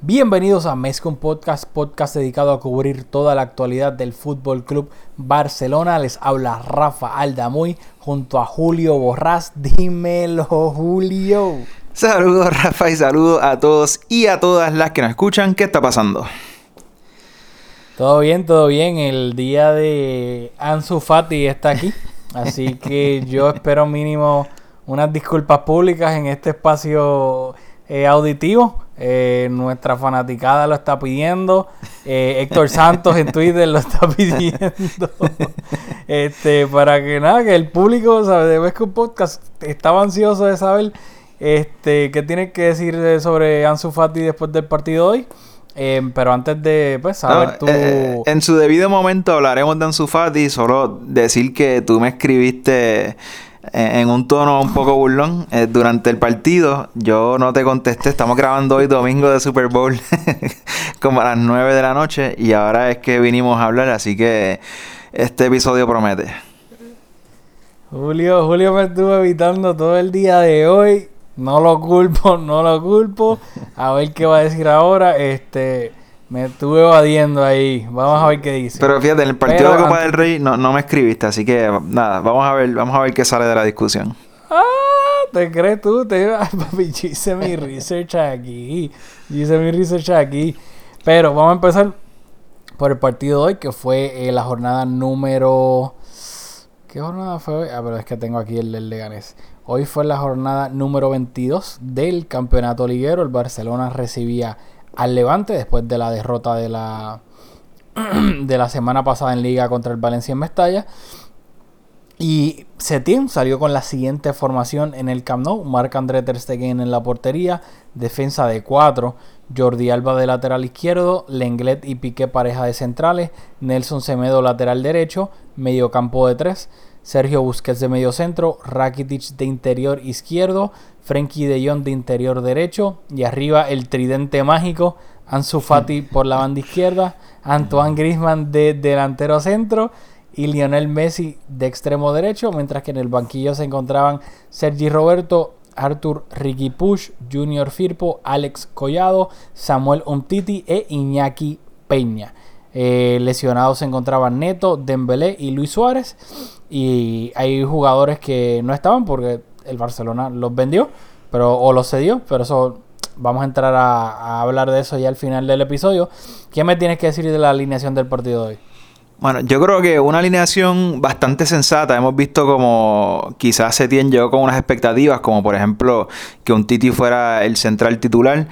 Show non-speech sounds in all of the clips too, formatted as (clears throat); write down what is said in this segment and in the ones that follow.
Bienvenidos a Mezcum Podcast, podcast dedicado a cubrir toda la actualidad del Fútbol Club Barcelona. Les habla Rafa Aldamuy junto a Julio Borrás. Dímelo, Julio. Saludos, Rafa, y saludos a todos y a todas las que nos escuchan. ¿Qué está pasando? Todo bien, todo bien. El día de Ansu Fati está aquí. (laughs) Así que yo espero mínimo unas disculpas públicas en este espacio eh, auditivo. Eh, nuestra fanaticada lo está pidiendo. Eh, Héctor Santos en Twitter lo está (laughs) pidiendo. este, para que nada, que el público, ¿sabe? De vez que un podcast estaba ansioso de saber este, qué tiene que decir sobre Ansu Fati después del partido de hoy. pero antes de pues, saber tú... en su debido momento hablaremos de Ansu Fati. Solo decir que tú me escribiste en un tono un poco burlón. Eh, durante el partido, yo no te contesté. Estamos grabando hoy domingo de Super Bowl, (laughs) como a las 9 de la noche, y ahora es que vinimos a hablar, así que este episodio promete. Julio, Julio me estuvo evitando todo el día de hoy. No lo culpo, (laughs) no lo culpo. A ver qué va a decir ahora. Este. Me estuve evadiendo ahí. Vamos a ver qué dice. Pero fíjate, en el partido de Copa del Rey no, no me escribiste, así que nada, vamos a ver, vamos a ver qué sale de la discusión. Ah, ¿te crees tú? Te... (laughs) papi, yo hice mi research aquí. Yo hice mi research aquí. Pero vamos a empezar por el partido de hoy, que fue eh, la jornada número. ¿Qué jornada fue hoy? Ah, pero es que tengo aquí el del Leganés. Hoy fue la jornada número 22 del campeonato liguero. El Barcelona recibía al Levante después de la derrota de la, (clears throat) de la semana pasada en Liga contra el Valencia en Mestalla. Y Setién salió con la siguiente formación en el Camp Nou. Marc André Ter Stegen en la portería. Defensa de 4. Jordi Alba de lateral izquierdo. Lenglet y Piqué pareja de centrales. Nelson Semedo lateral derecho. Medio campo de 3. Sergio Busquets de medio centro. Rakitic de interior izquierdo. Frenkie de Jong de interior derecho y arriba el tridente mágico, Ansu Fati por la banda izquierda, Antoine Griezmann de delantero centro y Lionel Messi de extremo derecho, mientras que en el banquillo se encontraban Sergi Roberto, Arthur Ricky Push, Junior Firpo, Alex Collado, Samuel Umtiti e Iñaki Peña. Eh, lesionados se encontraban Neto, Dembélé y Luis Suárez. Y hay jugadores que no estaban porque el Barcelona los vendió, pero o los cedió, pero eso vamos a entrar a, hablar de eso ya al final del episodio. ¿Qué me tienes que decir de la alineación del partido de hoy? Bueno, yo creo que una alineación bastante sensata. Hemos visto como quizás se llegó con unas expectativas, como por ejemplo que un Titi fuera el central titular.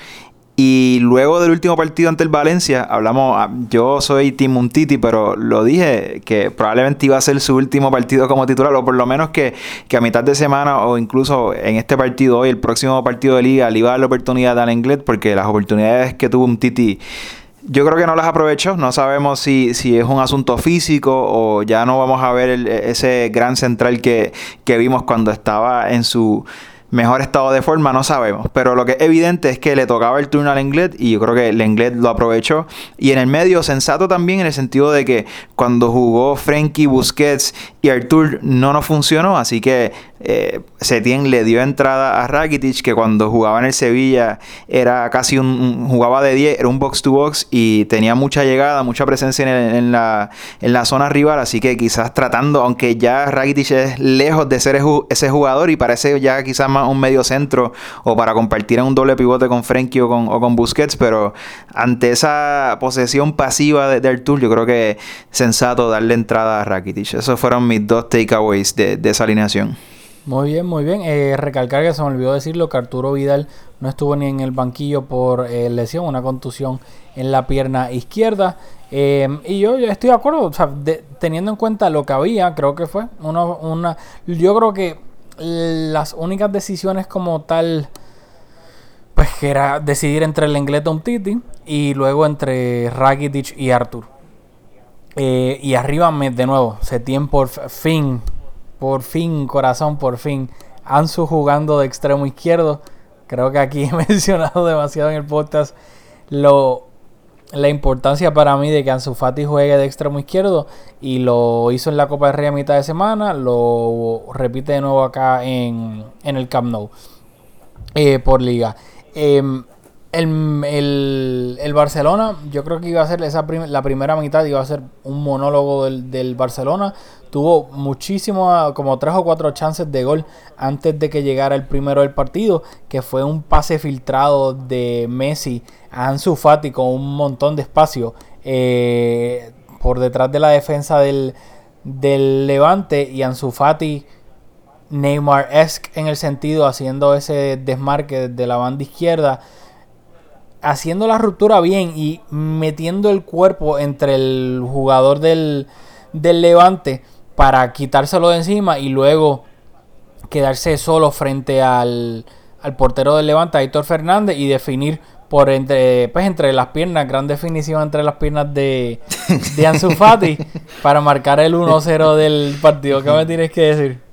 Y luego del último partido ante el Valencia, hablamos, ah, yo soy Tim Untiti, pero lo dije que probablemente iba a ser su último partido como titular, o por lo menos que, a mitad de semana o incluso en este partido hoy, el próximo partido de liga, le iba a dar la oportunidad a Englet, porque las oportunidades que tuvo Untiti yo creo que no las aprovechó. No sabemos si, si, es un asunto físico o ya no vamos a ver ese gran central que, que vimos cuando estaba en su mejor estado de forma, no sabemos. Pero lo que es evidente es que le tocaba el turno al Lenglet y yo creo que Lenglet lo aprovechó. Y en el medio, sensato también en el sentido de que cuando jugó Frenkie, Busquets y Artur no nos funcionó. Así que eh, Setien le dio entrada a Rakitic, que cuando jugaba en el Sevilla era casi un, jugaba de 10, era un box to box y tenía mucha llegada, mucha presencia en, la, en la zona rival, así que quizás tratando, aunque ya Rakitic es lejos de ser ese jugador y parece ya quizás más un medio centro o para compartir en un doble pivote con Frenkie o con, o con Busquets, pero ante esa posesión pasiva de, Artur, yo creo que sensato darle entrada a Rakitic. Esos fueron mis dos takeaways de, de esa alineación. Muy bien, muy bien. Eh, recalcar que se me olvidó decirlo que Arturo Vidal no estuvo ni en el banquillo por eh, lesión, una contusión en la pierna izquierda. Eh, y yo, estoy de acuerdo, teniendo en cuenta lo que había, creo que fue una, una... Yo creo que las únicas decisiones como tal, pues que era decidir entre el Englet Titi y luego entre Rakitic y Artur. y arriba, de nuevo, se tiene por fin por fin, corazón, por fin. Ansu jugando de extremo izquierdo. Creo que aquí (laughs) he mencionado demasiado en el podcast lo, la importancia para mí de que Ansu Fati juegue de extremo izquierdo. Y lo hizo en la Copa de Rey a mitad de semana. Lo repite de nuevo acá en, en el Camp Nou. Eh, por liga. Em, el, Barcelona, yo creo que iba a ser esa la primera mitad, iba a ser un monólogo del, del Barcelona. Tuvo muchísimo, como tres o cuatro chances de gol antes de que llegara el primero del partido, que fue un pase filtrado de Messi a Ansu Fati con un montón de espacio eh, por detrás de la defensa del, del Levante y Ansu Fati Neymar-esque en el sentido haciendo ese desmarque de la banda izquierda haciendo la ruptura bien y metiendo el cuerpo entre el jugador del, del Levante para quitárselo de encima y luego quedarse solo frente al, al portero del Levante, Héctor Fernández, y definir por entre, pues entre las piernas, gran definición entre las piernas de, de Ansu Fati (laughs) para marcar el 1-0 del partido. ¿Qué me tienes que decir?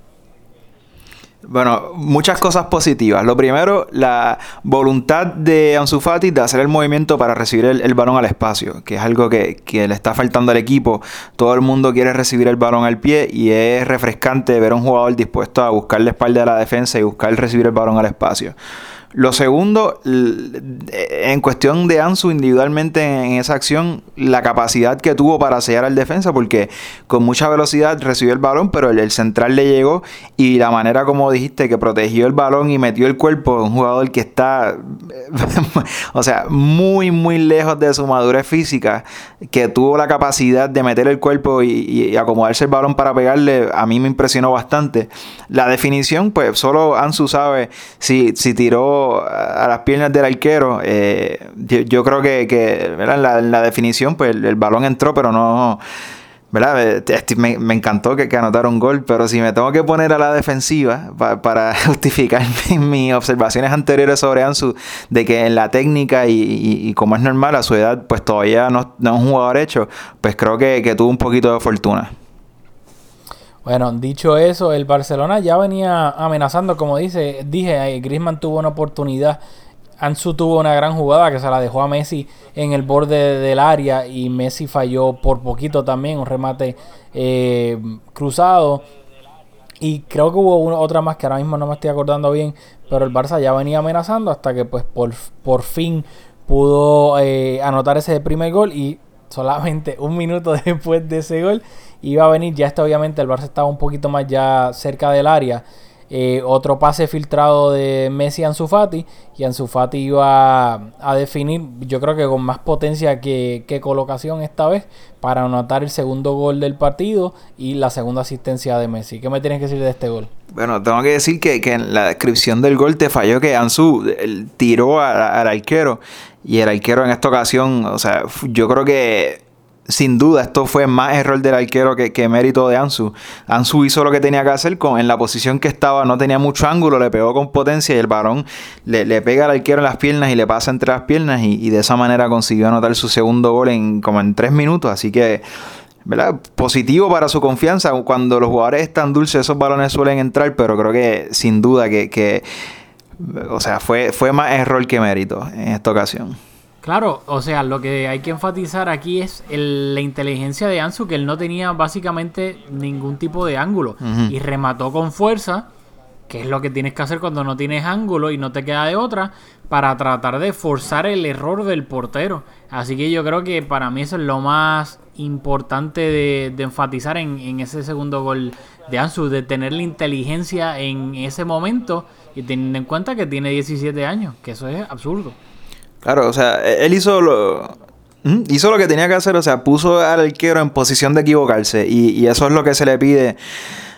Bueno, muchas cosas positivas. Lo primero, la voluntad de Ansu Fati de hacer el movimiento para recibir el, balón al espacio, que es algo que, le está faltando al equipo. Todo el mundo quiere recibir el balón al pie y es refrescante ver a un jugador dispuesto a buscar la espalda de la defensa y buscar recibir el balón al espacio. Lo segundo, en cuestión de Ansu individualmente en esa acción, la capacidad que tuvo para sellar al defensa, porque con mucha velocidad recibió el balón, pero el, central le llegó y la manera como dijiste que protegió el balón y metió el cuerpo, un jugador que está, (laughs) o sea, muy, muy lejos de su madurez física, que tuvo la capacidad de meter el cuerpo y, y acomodarse el balón para pegarle, a mí me impresionó bastante. La definición, pues solo Ansu sabe si, si tiró a las piernas del arquero, eh, yo, creo que, que en, la, definición, pues el, balón entró, pero no. ¿verdad? Este, me, encantó que, que anotara un gol, pero si me tengo que poner a la defensiva para (laughs) justificar mis, observaciones anteriores sobre Ansu, de que en la técnica y, como es normal a su edad, pues todavía no, no es un jugador hecho, pues creo que, que tuvo un poquito de fortuna. Bueno, dicho eso, el Barcelona ya venía amenazando, como dice, dije, Griezmann tuvo una oportunidad, Ansu tuvo una gran jugada que se la dejó a Messi en el borde del área y Messi falló por poquito también, un remate eh, cruzado. Y creo que hubo otra más que ahora mismo no me estoy acordando bien, pero el Barça ya venía amenazando hasta que pues por, por fin pudo eh, anotar ese primer gol y solamente (laughs) un minuto después de ese gol iba a venir, ya está obviamente el Barça estaba un poquito más ya cerca del área. Eh, otro pase filtrado de Messi a Ansu Fati y Ansu Fati iba a, definir, yo creo que con más potencia que, colocación esta vez para anotar el segundo gol del partido y la segunda asistencia de Messi. ¿Qué me tienes que decir de este gol? Bueno, tengo que decir que, en la descripción del gol te falló que Ansu tiró al arquero y el arquero en esta ocasión, o sea, yo creo que sin duda, esto fue más error del arquero que, mérito de Ansu. Ansu hizo lo que tenía que hacer con, en la posición que estaba, no tenía mucho ángulo, le pegó con potencia y el varón le, pega al arquero en las piernas y le pasa entre las piernas y, de esa manera consiguió anotar su segundo gol en como en tres minutos. Así que, ¿verdad? Positivo para su confianza. Cuando los jugadores están dulces, esos balones suelen entrar, pero creo que sin duda que, que o sea, fue, fue más error que mérito en esta ocasión. Claro, o sea, lo que hay que enfatizar aquí es la inteligencia de Ansu, que él no tenía básicamente ningún tipo de ángulo y remató con fuerza, que es lo que tienes que hacer cuando no tienes ángulo y no te queda de otra, para tratar de forzar el error del portero. Así que yo creo que para mí eso es lo más importante de, enfatizar en, en, ese segundo gol de Ansu, de tener la inteligencia en ese momento y teniendo en cuenta que tiene 17 años, que eso es absurdo. Claro, o sea, e-, él hizo lo, hizo lo que tenía que hacer, o sea, puso al arquero en posición de equivocarse y, eso es lo que se le pide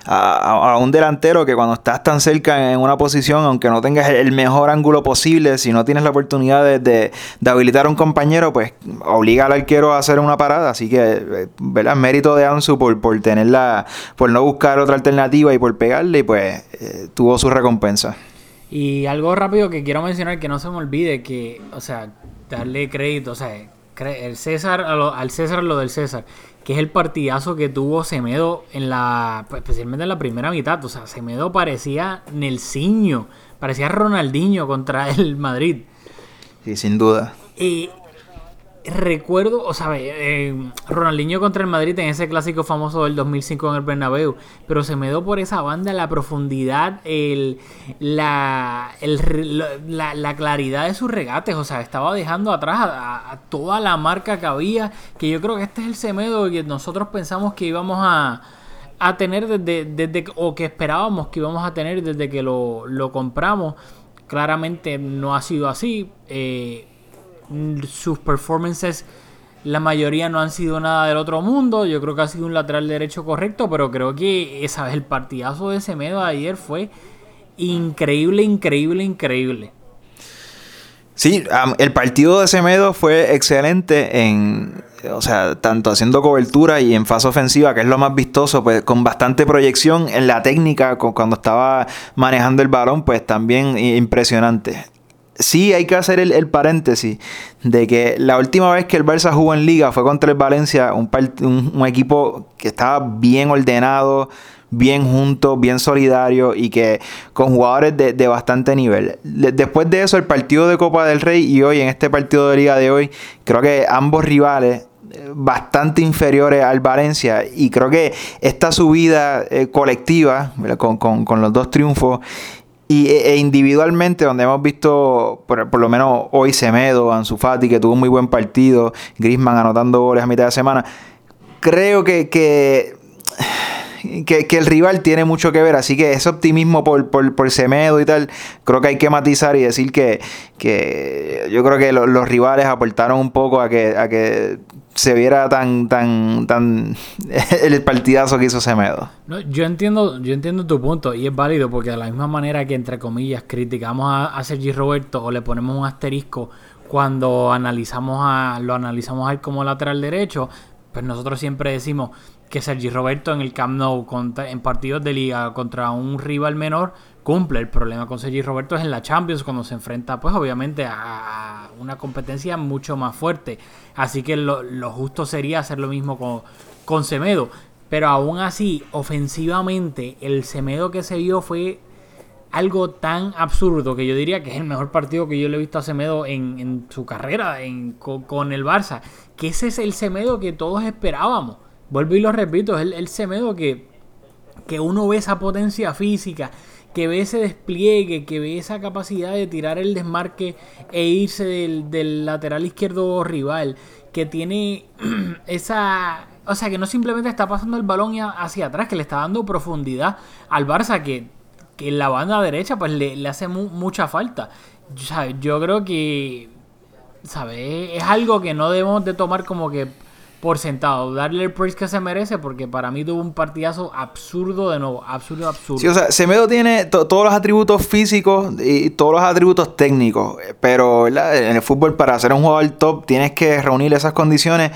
a, un delantero que cuando estás tan cerca en una posición, aunque no tengas el mejor ángulo posible, si no tienes la oportunidad de, de, habilitar a un compañero, pues obliga al arquero a hacer una parada. Así que, eh, ¿verdad? Mérito de Ansu por, por tenerla, por no buscar otra alternativa y por pegarle, y pues eh, tuvo su recompensa. Y algo rápido que quiero mencionar, que no se me olvide, que, o sea, darle crédito, o sea, el César, al César lo del César, que es el partidazo que tuvo Semedo en la, pues, especialmente en la primera mitad, o sea, Semedo parecía Nelsinho, parecía Ronaldinho contra el Madrid. Sí, sin duda. Y recuerdo, o sea, eh, Ronaldinho contra el Madrid en ese clásico famoso del 2005 en el Bernabéu, pero se me dio por esa banda la profundidad, el, la, la, claridad de sus regates, o sea, estaba dejando atrás a, toda la marca que había, que yo creo que este es el Semedo que nosotros pensamos que íbamos a, a tener desde, desde, o que esperábamos que íbamos a tener desde que lo, lo compramos. Claramente no ha sido así. Eh, sus performances, la mayoría no han sido nada del otro mundo. Yo creo que ha sido un lateral derecho correcto, pero creo que esa, el partidazo de Semedo ayer fue increíble, increíble, increíble. Sí, el partido de Semedo fue excelente en, o sea, tanto haciendo cobertura y en fase ofensiva, que es lo más vistoso, pues con bastante proyección en la técnica, cuando estaba manejando el balón, pues también impresionante sí hay que hacer el, paréntesis de que la última vez que el Barça jugó en liga fue contra el Valencia, un, un, equipo que estaba bien ordenado, bien junto, bien solidario y que con jugadores de, bastante nivel. después de eso, el partido de Copa del Rey y hoy en este partido de liga de hoy, creo que ambos rivales eh, bastante inferiores al Valencia y creo que esta subida eh, colectiva con, con, los dos triunfos y, e, e individualmente, donde hemos visto, por, lo menos hoy Semedo, Ansu Fati, que tuvo un muy buen partido, Grisman anotando goles a mitad de semana, creo que, que, que, el rival tiene mucho que ver. Así que ese optimismo por, por, por Semedo y tal, creo que hay que matizar y decir que, que yo creo que los rivales aportaron un poco a que, a que se viera tan tan tan (laughs) el partidazo que hizo Semedo. No, yo entiendo, yo entiendo tu punto y es válido porque de la misma manera que entre comillas criticamos a, Sergi Roberto o le ponemos un asterisco cuando analizamos a lo analizamos a él como lateral derecho, pues nosotros siempre decimos que Sergi Roberto en el Camp Nou en partidos de liga contra un rival menor cumple. El problema con Sergi Roberto es en la Champions cuando se enfrenta, pues obviamente a una competencia mucho más fuerte. Así que lo, justo sería hacer lo mismo con, con Semedo. Pero aún así, ofensivamente, el Semedo que se vio fue algo tan absurdo que yo diría que es el mejor partido que yo le he visto a Semedo en, su carrera con, el Barça. Que ese es el Semedo que todos esperábamos. Vuelvo y lo repito, es el, Semedo que, que uno ve esa potencia física, que ve ese despliegue, que ve esa capacidad de tirar el desmarque e irse del, lateral izquierdo rival, que tiene (clears throat) esa... O sea, que no simplemente está pasando el balón hacia atrás, que le está dando profundidad al Barça, que, que en la banda derecha pues le, hace mucha falta. yo creo que, ¿sabes? Es algo que no debemos de tomar como que por sentado, darle el praise que se merece, porque para mí tuvo un partidazo absurdo de nuevo, absurdo, absurdo. Sí, o sea, Semedo tiene todos los atributos físicos y todos los atributos técnicos, pero en el fútbol para ser un jugador top tienes que reunir esas condiciones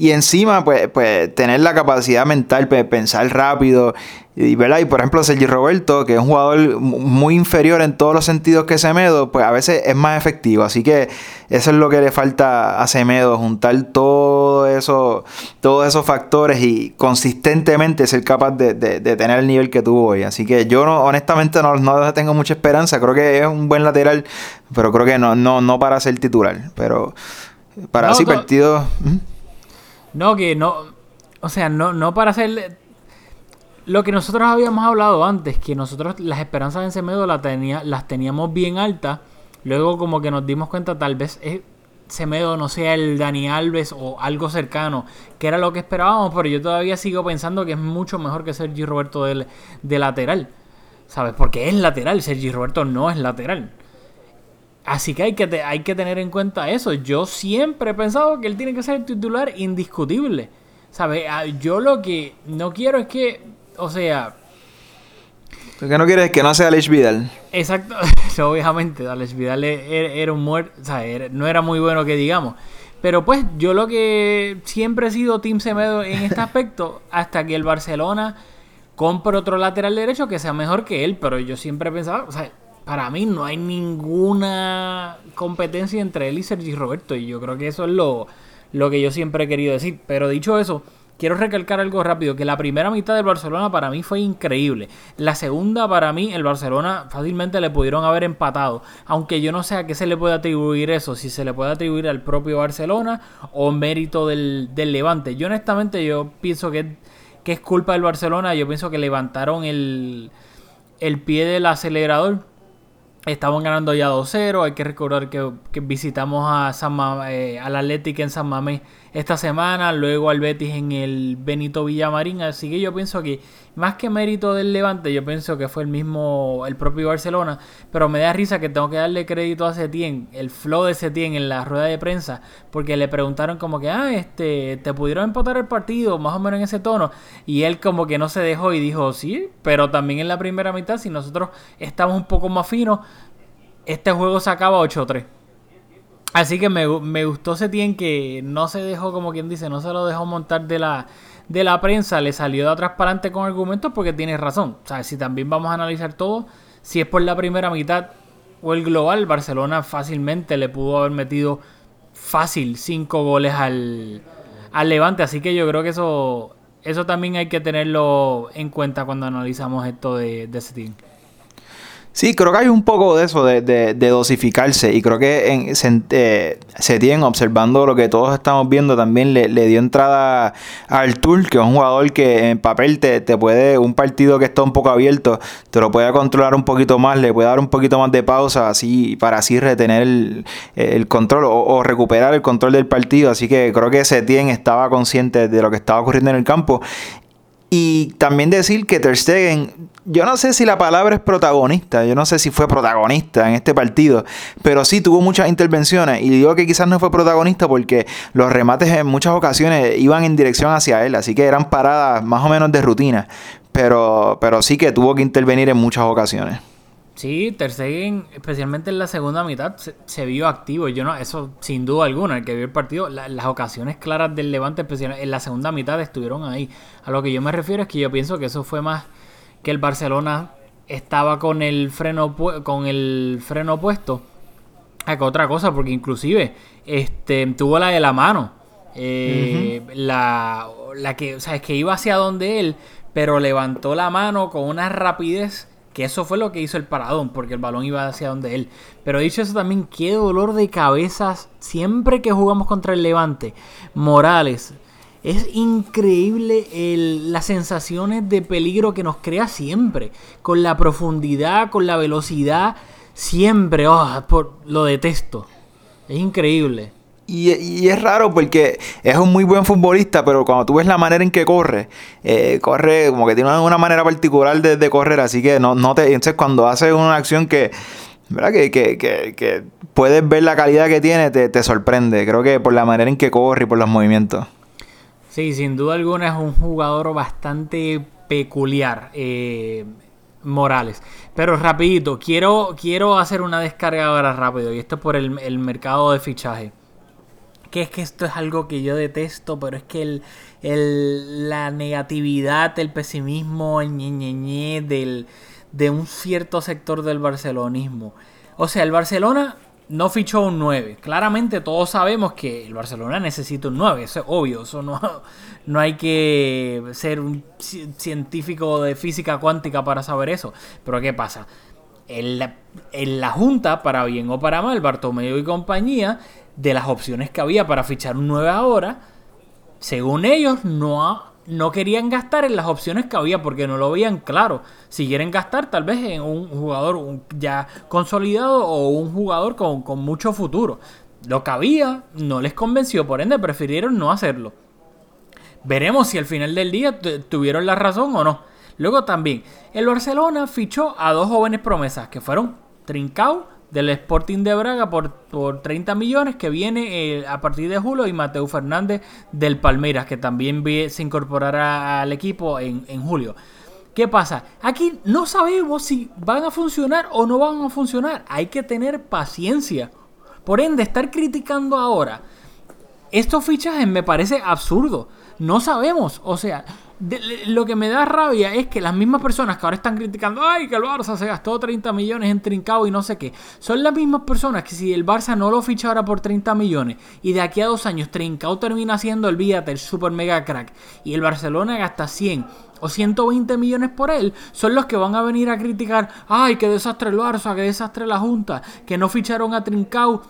y encima pues, pues tener la capacidad mental, de pensar rápido y, ¿verdad? y por ejemplo, Sergi Roberto, que es un jugador muy inferior en todos los sentidos que Semedo, pues a veces es más efectivo. Así que eso es lo que le falta a Semedo, juntar todo eso, todos esos factores y consistentemente ser capaz de, tener el nivel que tuvo hoy. Así que yo no, honestamente no, no, tengo mucha esperanza. Creo que es un buen lateral, pero creo que no, no, no para ser titular. Pero para así partido. No, que no. O sea, no, no para ser lo que nosotros habíamos hablado antes, que nosotros las esperanzas en Semedo la tenía, las teníamos bien altas, luego como que nos dimos cuenta tal vez Semedo no sea el Dani Alves o algo cercano, que era lo que esperábamos, pero yo todavía sigo pensando que es mucho mejor que Sergi Roberto de, de lateral, ¿sabes? Porque es lateral, Sergi Roberto no es lateral. Así que hay que, hay que tener en cuenta eso. Yo siempre he pensado que él tiene que ser el titular indiscutible. ¿Sabes? Ah, yo lo que no quiero es que o sea... Lo que no quieres que no sea Alex Vidal. Exacto, (laughs) obviamente, Alex Vidal e-, era, un muerto, o sea, no era muy bueno que digamos. Pero pues yo lo que siempre he sido Team Semedo en este aspecto, (laughs) hasta que el Barcelona compre otro lateral derecho que sea mejor que él, pero yo siempre he pensado, o sea, para mí no hay ninguna competencia entre él y Sergi Roberto, y yo creo que eso es lo, lo que yo siempre he querido decir. Pero dicho eso, quiero recalcar algo rápido, que la primera mitad del Barcelona para mí fue increíble. La segunda para mí, el Barcelona fácilmente le pudieron haber empatado, aunque yo no sé a qué se le puede atribuir eso, si se le puede atribuir al propio Barcelona o mérito del, Levante. Yo honestamente yo pienso que, que, es culpa del Barcelona, yo pienso que levantaron el, el pie del acelerador Estaban ganando ya 2-0. Hay que recordar que, visitamos a San eh, al Atlético en San Mamés esta semana. Luego al Betis en el Benito Villamarín. Así que yo pienso que más que mérito del Levante, yo pienso que fue el mismo, el propio Barcelona. Pero me da risa que tengo que darle crédito a Setién, el flow de Setién en la rueda de prensa. Porque le preguntaron como que, ah, este, te pudieron empatar el partido, más o menos en ese tono. Y él como que no se dejó y dijo, sí, pero también en la primera mitad, si nosotros estamos un poco más finos este juego se acaba 8-3. Así que me, gustó Setien que no se dejó, como quien dice, no se lo dejó montar de la, de la prensa, le salió de atrás para adelante con argumentos porque tiene razón. O sea, si también vamos a analizar todo, si es por la primera mitad o el global, Barcelona fácilmente le pudo haber metido fácil 5 goles al, al Levante. Así que yo creo que eso, eso también hay que tenerlo en cuenta cuando analizamos esto de, de Setien. Sí, creo que hay un poco de eso, de, de, dosificarse. Y creo que en, se, eh, tiene observando lo que todos estamos viendo, también le, dio entrada a Artur, que es un jugador que en papel te, puede, un partido que está un poco abierto, te lo puede controlar un poquito más, le puede dar un poquito más de pausa, así para así retener el, control o, recuperar el control del partido. Así que creo que Setien estaba consciente de lo que estaba ocurriendo en el campo. Y también decir que Ter Stegen yo no sé si la palabra es protagonista, yo no sé si fue protagonista en este partido, pero sí tuvo muchas intervenciones y digo que quizás no fue protagonista porque los remates en muchas ocasiones iban en dirección hacia él, así que eran paradas más o menos de rutina, pero, pero sí que tuvo que intervenir en muchas ocasiones. Sí, Ter Stegen, especialmente en la segunda mitad, se, vio activo. Yo no, eso sin duda alguna, el que vio el partido, las ocasiones claras del Levante, especialmente en la segunda mitad, estuvieron ahí. A lo que yo me refiero es que yo pienso que eso fue más que el Barcelona estaba con el freno con el freno puesto a otra cosa porque inclusive este tuvo la de la mano. Eh, la, la que o sea es que iba hacia donde él pero levantó la mano con una rapidez que eso fue lo que hizo el paradón porque el balón iba hacia donde él. Pero dicho eso también qué dolor de cabezas siempre que jugamos contra el Levante. Morales es increíble las sensaciones de peligro que nos crea siempre. Con la profundidad, con la velocidad. Siempre. Oh, por, lo detesto. Es increíble. Y, es raro porque es un muy buen futbolista, pero cuando tú ves la manera en que corre, eh, corre como que tiene una manera particular de, correr, así que no, no te... Entonces cuando hace una acción que, ¿verdad? Que, que, que, puedes ver la calidad que tiene, te, te sorprende. Creo que por la manera en que corre y por los movimientos. Sí, sin duda alguna es un jugador bastante peculiar. Eh, Morales. Pero rapidito, quiero, quiero hacer una descarga ahora rápido. Y esto es por el, mercado de fichaje. Que es que esto es algo que yo detesto, pero es que el, el, la negatividad, el pesimismo, el ñe, del, de un cierto sector del barcelonismo. O sea, el Barcelona no fichó un 9. Claramente todos sabemos que el Barcelona necesita un 9, eso es obvio, eso no, no hay que ser un científico de física cuántica para saber eso. Pero ¿qué pasa? En la, en la Junta, para bien o para mal, Bartomeu y compañía, de las opciones que había para fichar un 9 ahora, según ellos, no ha no querían gastar en las opciones que había porque no lo veían claro. Si quieren gastar, tal vez en un jugador ya consolidado o un jugador con, mucho futuro. Lo que había no les convenció, por ende prefirieron no hacerlo. Veremos si al final del día tuvieron la razón o no. Luego también, el Barcelona fichó a dos jóvenes promesas que fueron Trincao del Sporting de Braga por, por 30 millones que viene eh, a partir de julio y Mateo Fernández del Palmeiras que también se incorporará al equipo en, en, julio. ¿Qué pasa? Aquí no sabemos si van a funcionar o no van a funcionar. Hay que tener paciencia. Por ende, estar criticando ahora estos fichajes me parece absurdo. No sabemos. O sea, lo que me da rabia es que las mismas personas que ahora están criticando, ay, que el Barça se gastó 30 millones en Trincao y no sé qué, son las mismas personas que si el Barça no lo ficha ahora por 30 millones y de aquí a dos años Trincao termina siendo el el super mega crack y el Barcelona gasta 100 o 120 millones por él, son los que van a venir a criticar, ay, qué desastre el Barça, qué desastre la Junta, que no ficharon a Trincao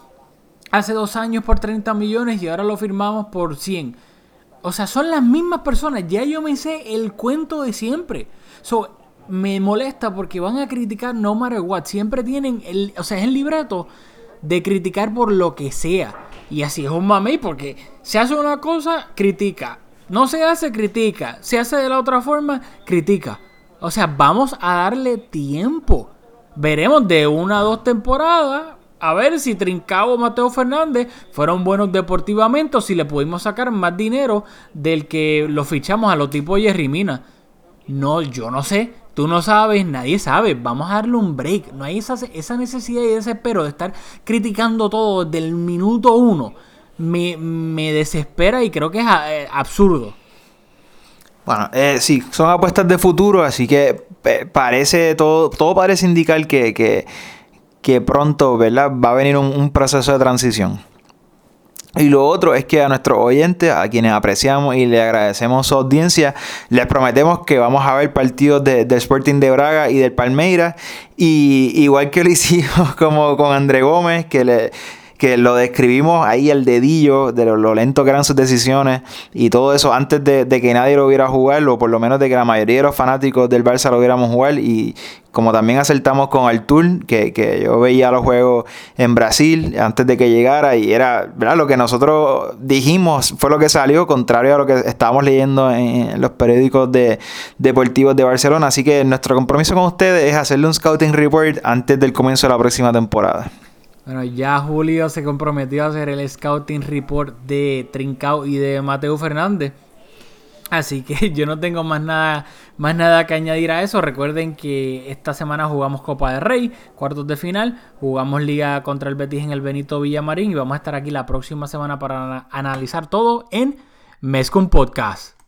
hace dos años por 30 millones y ahora lo firmamos por 100. O sea, son las mismas personas. Ya yo me sé el cuento de siempre. So, me molesta porque van a criticar no matter what. Siempre tienen, el, o sea, es el libreto de criticar por lo que sea. Y así es un mamey porque se hace una cosa, critica. No se hace, critica. Se hace de la otra forma, critica. O sea, vamos a darle tiempo. Veremos de una a dos temporadas a ver si Trincao o Mateo Fernández fueron buenos deportivamente o si le pudimos sacar más dinero del que lo fichamos a los tipos Jerry Mina. No, yo no sé. Tú no sabes, nadie sabe. Vamos a darle un break. No hay esa, esa necesidad y desespero de estar criticando todo desde el minuto uno. Me, me desespera y creo que es eh, absurdo. Bueno, eh, sí, son apuestas de futuro, así que eh, parece todo, todo parece indicar que, que que pronto ¿verdad? va a venir un, proceso de transición. Y lo otro es que a nuestros oyentes, a quienes apreciamos y le agradecemos su audiencia, les prometemos que vamos a ver partidos de, del Sporting de Braga y del Palmeiras. Y igual que lo (laughs) hicimos como con André Gómez, que le que lo describimos ahí el dedillo de lo, lento que eran sus decisiones y todo eso antes de, que nadie lo viera jugar o por lo menos de que la mayoría de los fanáticos del Barça lo viéramos jugar y como también acertamos con Artur, que, que yo veía los juegos en Brasil antes de que llegara y era, ¿verdad? Lo que nosotros dijimos fue lo que salió, contrario a lo que estábamos leyendo en los periódicos de, deportivos de Barcelona. Así que nuestro compromiso con ustedes es hacerle un scouting report antes del comienzo de la próxima temporada. Bueno, ya Julio se comprometió a hacer el scouting report de Trincao y de Mateo Fernández. Así que (laughs) yo no tengo más nada, más nada que añadir a eso. Recuerden que esta semana jugamos Copa de Rey, cuartos de final. Jugamos Liga contra el Betis en el Benito Villamarín. Y vamos a estar aquí la próxima semana para analizar todo en Mescon Podcast.